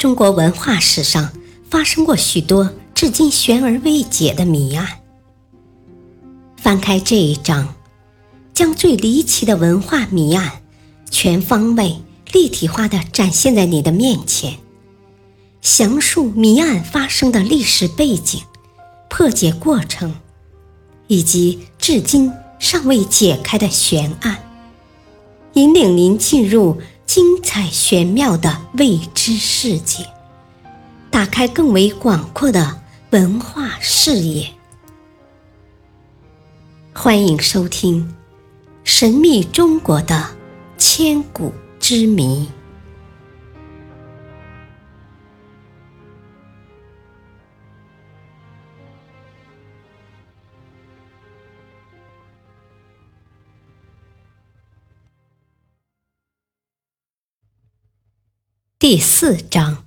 中国文化史上发生过许多至今悬而未解的谜案。翻开这一章，将最离奇的文化谜案全方位、立体化的展现在你的面前，详述谜案发生的历史背景、破解过程，以及至今尚未解开的悬案，引领您进入。精彩玄妙的未知世界，打开更为广阔的文化视野。欢迎收听《神秘中国的千古之谜》。第四章：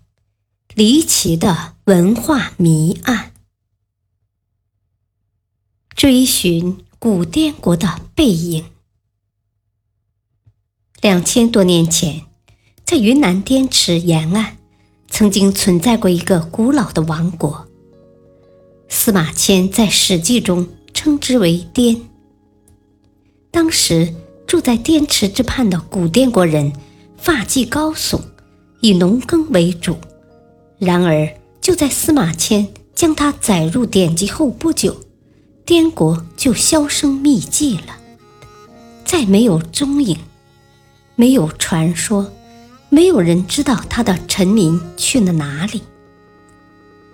离奇的文化谜案。追寻古滇国的背影。两千多年前，在云南滇池沿岸，曾经存在过一个古老的王国。司马迁在《史记》中称之为滇。当时住在滇池之畔的古滇国人，发髻高耸。以农耕为主，然而就在司马迁将他载入典籍后不久，滇国就销声匿迹了，再没有踪影，没有传说，没有人知道他的臣民去了哪里。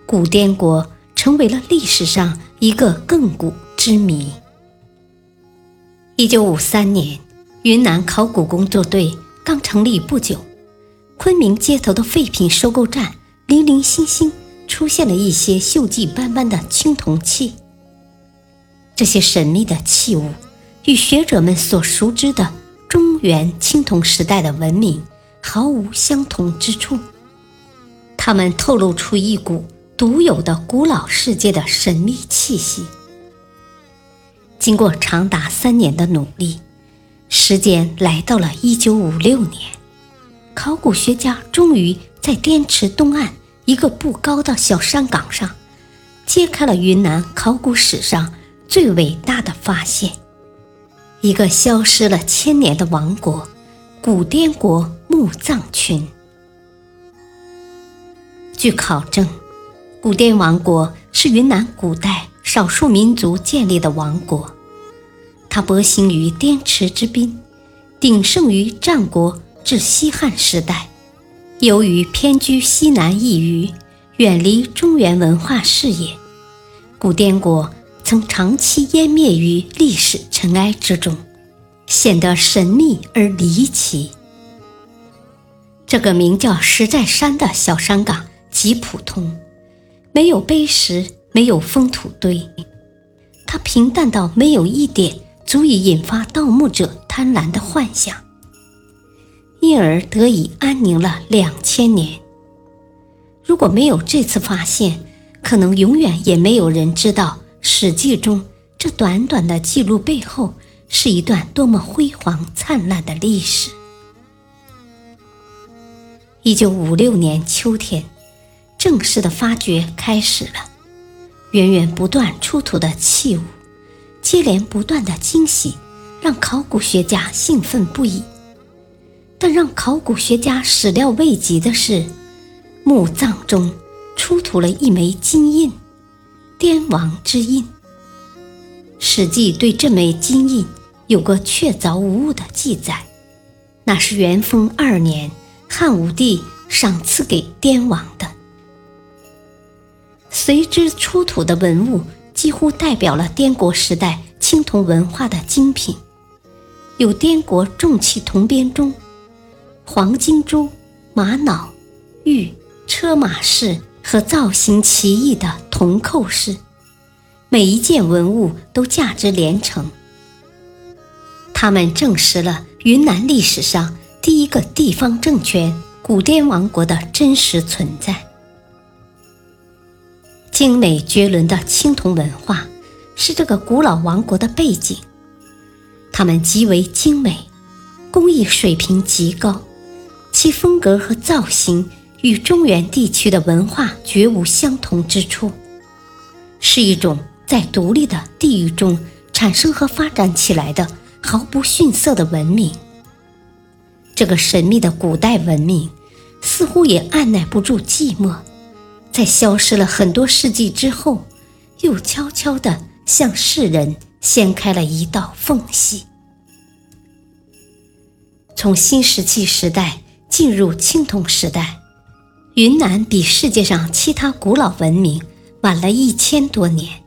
古滇国成为了历史上一个亘古之谜。一九五三年，云南考古工作队刚成立不久。昆明街头的废品收购站，零零星星出现了一些锈迹斑斑的青铜器。这些神秘的器物，与学者们所熟知的中原青铜时代的文明毫无相同之处。它们透露出一股独有的古老世界的神秘气息。经过长达三年的努力，时间来到了一九五六年。考古学家终于在滇池东岸一个不高的小山岗上，揭开了云南考古史上最伟大的发现：一个消失了千年的王国——古滇国墓葬群。据考证，古滇王国是云南古代少数民族建立的王国，它博兴于滇池之滨，鼎盛于战国。至西汉时代，由于偏居西南一隅，远离中原文化视野，古滇国曾长期湮灭于历史尘埃之中，显得神秘而离奇。这个名叫石寨山的小山岗极普通，没有碑石，没有封土堆，它平淡到没有一点足以引发盗墓者贪婪的幻想。因而得以安宁了两千年。如果没有这次发现，可能永远也没有人知道《史记》中这短短的记录背后是一段多么辉煌灿烂的历史。一九五六年秋天，正式的发掘开始了。源源不断出土的器物，接连不断的惊喜，让考古学家兴奋不已。但让考古学家始料未及的是，墓葬中出土了一枚金印——滇王之印。《史记》对这枚金印有个确凿无误的记载，那是元丰二年汉武帝赏赐给滇王的。随之出土的文物几乎代表了滇国时代青铜文化的精品，有滇国重器铜编钟。黄金珠、玛瑙、玉、车马饰和造型奇异的铜扣饰，每一件文物都价值连城。它们证实了云南历史上第一个地方政权古滇王国的真实存在。精美绝伦的青铜文化是这个古老王国的背景，它们极为精美，工艺水平极高。其风格和造型与中原地区的文化绝无相同之处，是一种在独立的地域中产生和发展起来的毫不逊色的文明。这个神秘的古代文明，似乎也按耐不住寂寞，在消失了很多世纪之后，又悄悄地向世人掀开了一道缝隙。从新石器时代进入青铜时代，云南比世界上其他古老文明晚了一千多年。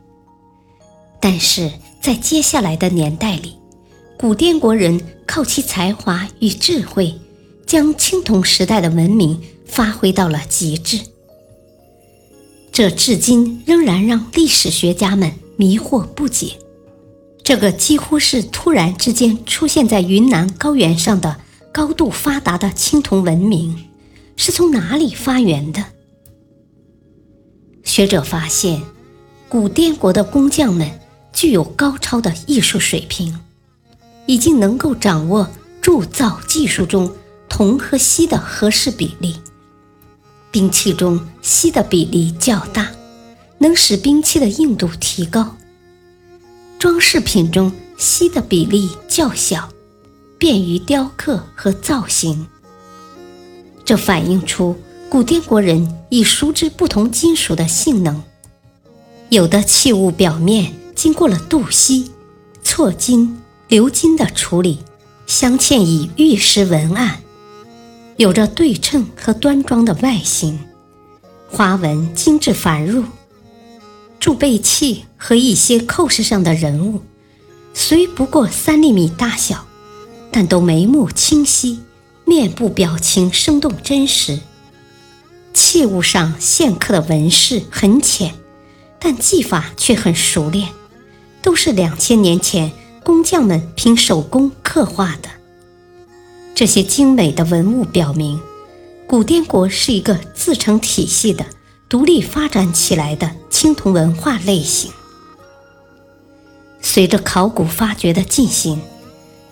但是在接下来的年代里，古滇国人靠其才华与智慧，将青铜时代的文明发挥到了极致。这至今仍然让历史学家们迷惑不解。这个几乎是突然之间出现在云南高原上的高度发达的青铜文明，是从哪里发源的？学者发现，古滇国的工匠们具有高超的艺术水平，已经能够掌握铸造技术中铜和锡的合适比例。兵器中锡的比例较大，能使兵器的硬度提高。装饰品中锡的比例较小，便于雕刻和造型。这反映出古滇国人已熟知不同金属的性能。有的器物表面经过了镀锡、错金、鎏金的处理，镶嵌以玉石文案，有着对称和端庄的外形，花纹精致繁缛。贮贝器和一些扣饰上的人物，虽不过三厘米大小，但都眉目清晰，面部表情生动真实。器物上线刻的纹饰很浅，但技法却很熟练，都是两千年前工匠们凭手工刻画的。这些精美的文物表明，古滇国是一个自成体系的。独立发展起来的青铜文化类型，随着考古发掘的进行，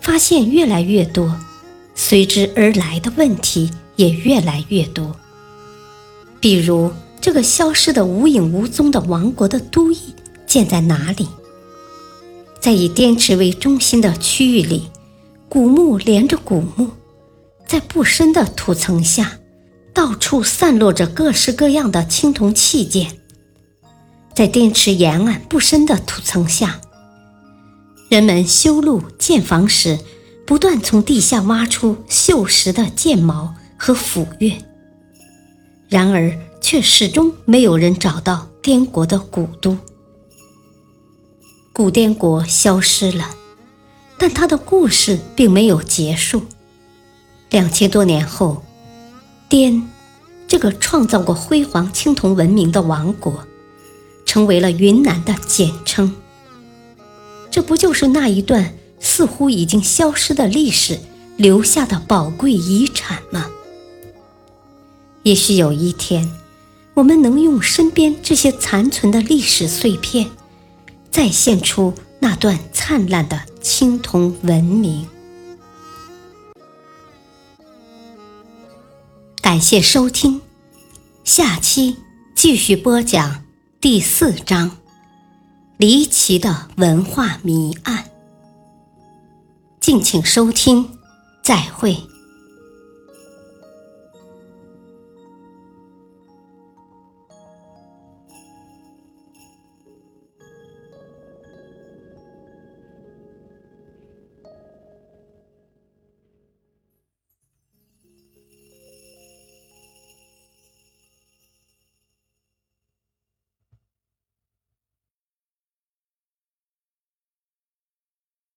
发现越来越多，随之而来的问题也越来越多。比如，这个消失的无影无踪的王国的都邑建在哪里？在以滇池为中心的区域里，古墓连着古墓，在不深的土层下。到处散落着各式各样的青铜器件，在滇池沿岸不深的土层下，人们修路建房时，不断从地下挖出锈蚀的剑矛和斧钺。然而，却始终没有人找到滇国的古都。古滇国消失了，但它的故事并没有结束。两千多年后。滇，这个创造过辉煌青铜文明的王国，成为了云南的简称。这不就是那一段似乎已经消失的历史留下的宝贵遗产吗？也许有一天，我们能用身边这些残存的历史碎片，再现出那段灿烂的青铜文明。感谢收听，下期继续播讲第四章《离奇的文化谜案》。敬请收听，再会。